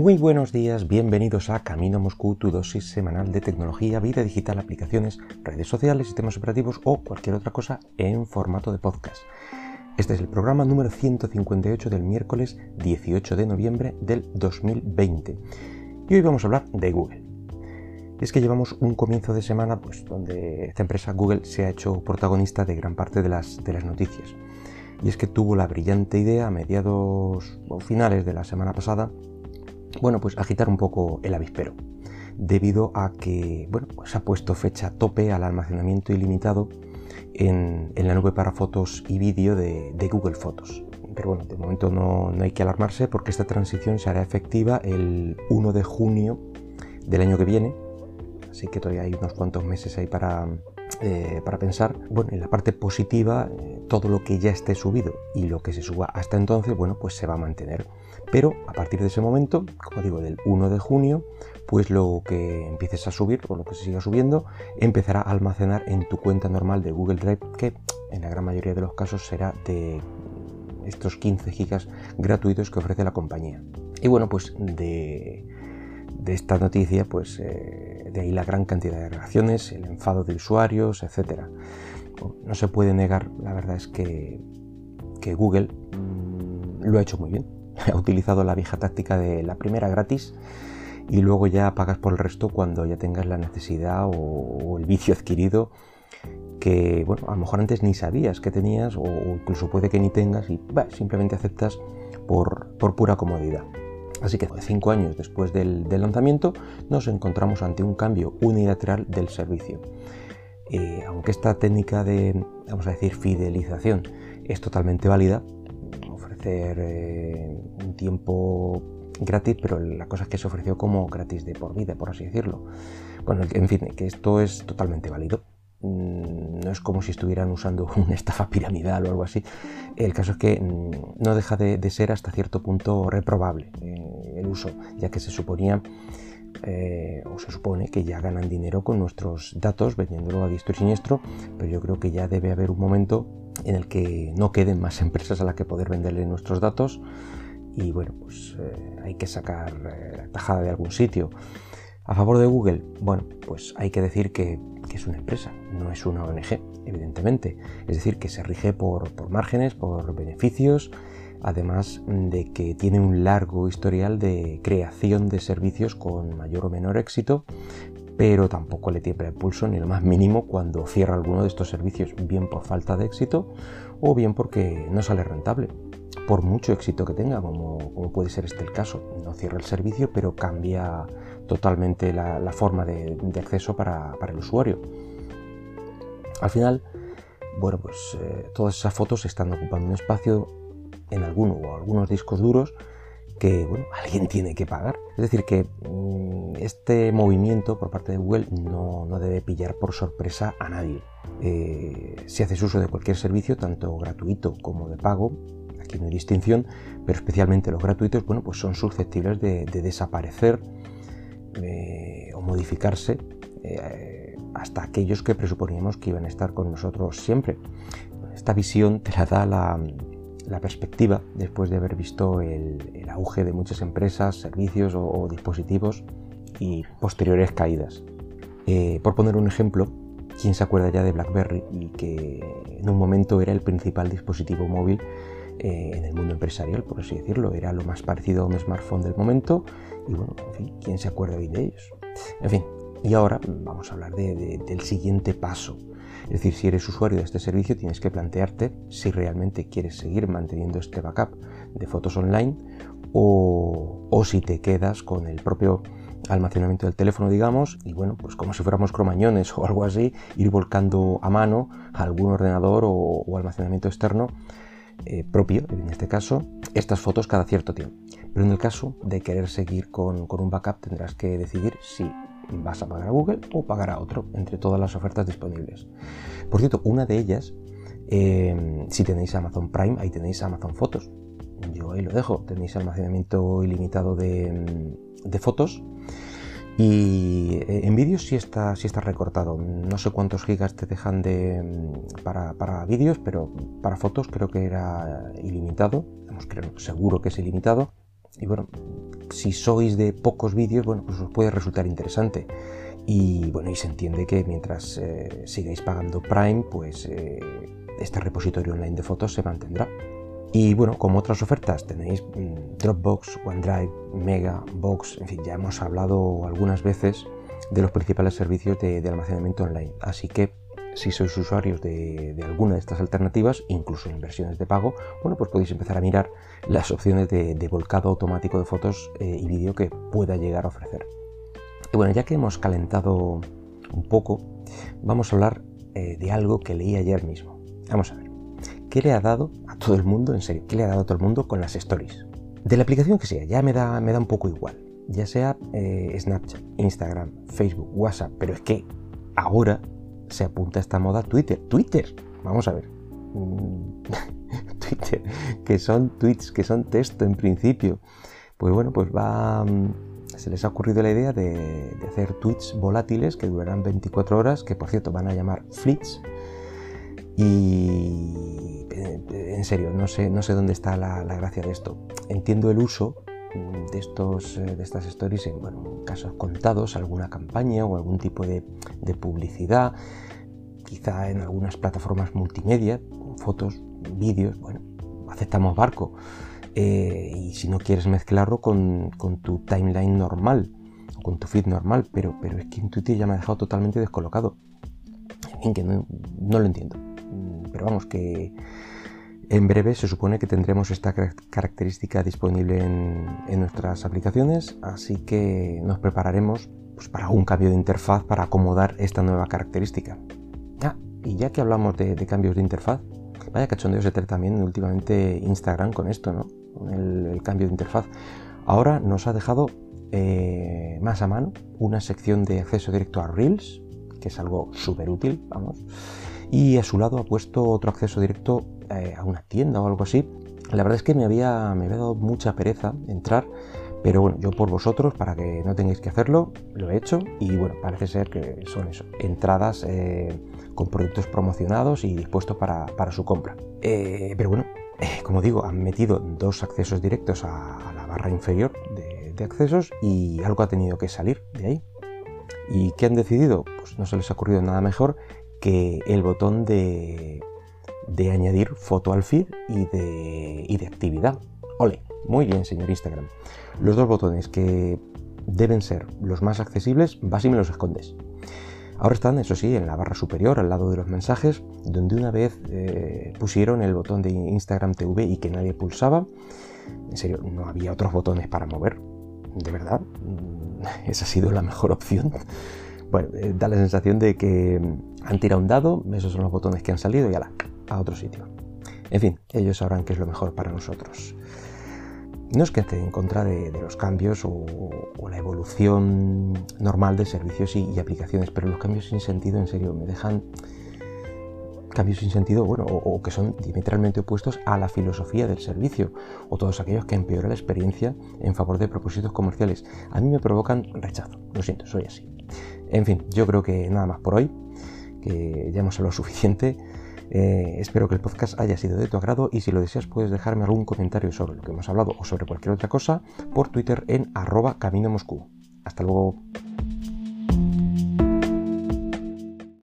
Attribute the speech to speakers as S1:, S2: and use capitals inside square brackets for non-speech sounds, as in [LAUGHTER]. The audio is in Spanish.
S1: Muy buenos días, bienvenidos a Camino Moscú, tu dosis semanal de tecnología, vida digital, aplicaciones, redes sociales, sistemas operativos o cualquier otra cosa en formato de podcast. Este es el programa número 158 del miércoles 18 de noviembre del 2020. Y hoy vamos a hablar de Google. Es que llevamos un comienzo de semana pues, donde esta empresa Google se ha hecho protagonista de gran parte de las, de las noticias. Y es que tuvo la brillante idea a mediados o finales de la semana pasada bueno, pues agitar un poco el avispero, debido a que, bueno, pues ha puesto fecha tope al almacenamiento ilimitado en, la nube para fotos y vídeo de, Google Fotos. Pero bueno, de momento no, hay que alarmarse porque esta transición se hará efectiva el 1 de junio del año que viene, así que todavía hay unos cuantos meses ahí para, eh, para pensar. Bueno, en la parte positiva, eh, todo lo que ya esté subido y lo que se suba hasta entonces, bueno, pues se va a mantener. Pero a partir de ese momento, como digo, del 1 de junio, pues lo que empieces a subir o lo que se siga subiendo empezará a almacenar en tu cuenta normal de Google Drive, que en la gran mayoría de los casos será de estos 15 gigas gratuitos que ofrece la compañía. Y bueno, pues de, esta noticia, pues eh, de ahí la gran cantidad de reacciones, el enfado de usuarios, etc. No se puede negar, la verdad es que, que Google mm, lo ha hecho muy bien [LAUGHS] ha utilizado la vieja táctica de la primera gratis y luego ya pagas por el resto cuando ya tengas la necesidad o, el vicio adquirido que, bueno, a lo mejor antes ni sabías que tenías o, incluso puede que ni tengas y simplemente aceptas por, pura comodidad. Así que cinco años después del, lanzamiento nos encontramos ante un cambio unilateral del servicio. Eh, aunque esta técnica de, vamos a decir, fidelización es totalmente válida, eh, un tiempo gratis, pero la cosa es que se ofreció como gratis de por vida, por así decirlo. Bueno, en fin, que esto es totalmente válido. Mm, no es como si estuvieran usando [LAUGHS] una estafa piramidal o algo así. El caso es que mm, no deja de, ser hasta cierto punto reprobable eh, el uso, ya que se suponía eh, o se supone que ya ganan dinero con nuestros datos vendiéndolo a diestro y siniestro, pero yo creo que ya debe haber un momento en el que no queden más [LAUGHS] empresas a las que poder venderle nuestros datos y bueno, pues eh, hay que sacar la tajada de algún sitio. A favor de Google, bueno, pues hay que decir que, es una empresa, no es una ONG, evidentemente. Es decir, que se rige por, por márgenes, por beneficios, además de que tiene un largo historial de creación de servicios con mayor o menor éxito, pero tampoco le tiembla el pulso ni lo más mínimo cuando cierra alguno de estos servicios, bien por falta de éxito o bien porque no sale rentable. Por mucho éxito que tenga, como, puede ser este el caso, no cierra el servicio, pero cambia totalmente la, forma de, acceso para, el usuario. Al final, bueno, pues eh, todas esas fotos están ocupando un espacio en alguno o algunos discos duros que alguien tiene que pagar. Es decir, que mm, este movimiento por parte de Google no, debe pillar por sorpresa a nadie. Eh, si haces uso de cualquier servicio, tanto gratuito como de pago, aquí no hay distinción, pero especialmente los gratuitos, bueno, pues son susceptibles de, desaparecer eh, o modificarse eh, hasta aquellos que presuponíamos que iban a estar con nosotros siempre. Esta visión te la da la, la perspectiva después de haber visto el, auge de muchas empresas, servicios o, dispositivos y posteriores caídas. Eh, por poner un ejemplo, ¿quién se acuerda ya de BlackBerry y que en un momento era el principal dispositivo móvil eh, en el mundo empresarial, por así decirlo? Era lo más parecido a un smartphone del momento y bueno, en fin, ¿quién se acuerda hoy de ellos? En fin, y ahora vamos a hablar del siguiente paso es decir, si eres usuario de este servicio tienes que plantearte si realmente quieres seguir manteniendo este backup de fotos online o, si te quedas con el propio almacenamiento del teléfono, digamos, y bueno, pues como si fuéramos cromañones [LAUGHS] o algo así, ir volcando a mano algún ordenador o, almacenamiento externo eh, propio, en este caso, estas fotos cada cierto tiempo. Pero en el caso de querer seguir con, con un backup tendrás que decidir si vas a pagar a Google o pagar a otro entre todas las ofertas disponibles. Por cierto, una de ellas, eh, si tenéis Amazon Prime, ahí tenéis Amazon Fotos. Yo ahí lo dejo, tenéis almacenamiento ilimitado de, fotos. Y eh, en vídeos sí está, sí está recortado. No sé cuántos gigas te dejan de, para, para vídeos, pero para fotos creo que era ilimitado. creo, seguro que es ilimitado. Y bueno, si sois de pocos vídeos, bueno, pues os puede resultar interesante. Y bueno, y se entiende que mientras eh, sigáis pagando Prime, pues eh, este repositorio online de fotos se mantendrá. Y bueno, como otras ofertas tenéis mm, Dropbox, OneDrive, Mega, Box, en fin, ya hemos hablado algunas veces de los principales servicios de, almacenamiento online. Así que si sois usuarios de, alguna de estas alternativas, incluso en versiones de pago, bueno, pues podéis empezar a mirar las opciones de, volcado automático de fotos eh, y vídeo que pueda llegar a ofrecer. Y bueno, ya que hemos calentado un poco, vamos a hablar eh, de algo que leí ayer mismo. Vamos a ver. ¿Qué le ha dado a todo el mundo, en serio, qué le ha dado a todo el mundo con las stories? De la aplicación que sea, ya me da, me da un poco igual. Ya sea eh, Snapchat, Instagram, Facebook, WhatsApp, pero es que ahora se apunta a esta moda Twitter. Twitter, vamos a ver. Mm, [LAUGHS] Twitter, que son tweets, que son texto en principio. Pues bueno, pues va. Mm, se les ha ocurrido la idea de, hacer tweets volátiles que durarán 24 horas, que por cierto van a llamar fleets y eh, en serio, no sé, no sé dónde está la, gracia de esto. Entiendo el uso de, estos, eh, de estas stories en casos contados, alguna campaña o algún tipo de, publicidad, quizá en algunas plataformas multimedia, fotos, vídeos, bueno, aceptamos barco. Eh, y si no quieres mezclarlo con, tu timeline normal, con tu feed normal, pero, pero es que en Twitter ya me ha dejado totalmente descolocado. En fin, que no lo entiendo pero vamos, que en breve se supone que tendremos esta característica disponible en, nuestras aplicaciones, así que nos prepararemos pues, para un cambio de interfaz para acomodar esta nueva característica. Ah, y ya que hablamos de, cambios de interfaz, vaya cachondeo se trae también últimamente Instagram con esto, ¿no? Con el, cambio de interfaz. Ahora nos ha dejado eh, más a mano una sección de acceso directo a Reels, que es algo súper útil, vamos y a su lado ha puesto otro acceso directo eh, a una tienda o algo así. La verdad es que me había, me había dado mucha pereza entrar, pero bueno, yo por vosotros, para que no tengáis que hacerlo, lo he hecho y bueno, parece ser que son eso, entradas eh, con productos promocionados y dispuestos para, su compra. Eh, pero bueno, como digo, han metido dos accesos directos a, la barra inferior de, de accesos y algo ha tenido que salir de ahí. ¿Y qué han decidido? Pues no se les ha ocurrido nada mejor que el botón de, añadir foto al feed y de, y de actividad. Ole, muy bien, señor Instagram. Los dos botones que deben ser los más accesibles, vas y me los escondes. Ahora están, eso sí, en la barra superior, al lado de los mensajes, donde una vez eh, pusieron el botón de Instagram TV y que nadie pulsaba. En serio, no había otros botones para mover. De verdad, [LAUGHS] esa ha sido la mejor opción. Bueno, eh, da la sensación de que mm, han tirado un dado, esos son los botones que han salido y ala, a otro sitio. En fin, ellos sabrán qué es lo mejor para nosotros. No es que esté en contra de, los cambios o, la evolución normal de servicios y, aplicaciones, pero los cambios sin sentido, en serio, me dejan cambios sin sentido, bueno, o, que son diametralmente opuestos a la filosofía del servicio, o todos aquellos que empeoran la experiencia en favor de propósitos comerciales. A mí me provocan rechazo, lo siento, soy así. En fin, yo creo que nada más por hoy, que ya hemos hablado suficiente. Eh, espero que el podcast haya sido de tu agrado y si lo deseas puedes dejarme algún comentario sobre lo que hemos hablado o sobre cualquier otra cosa por Twitter en arroba camino Moscú. Hasta luego.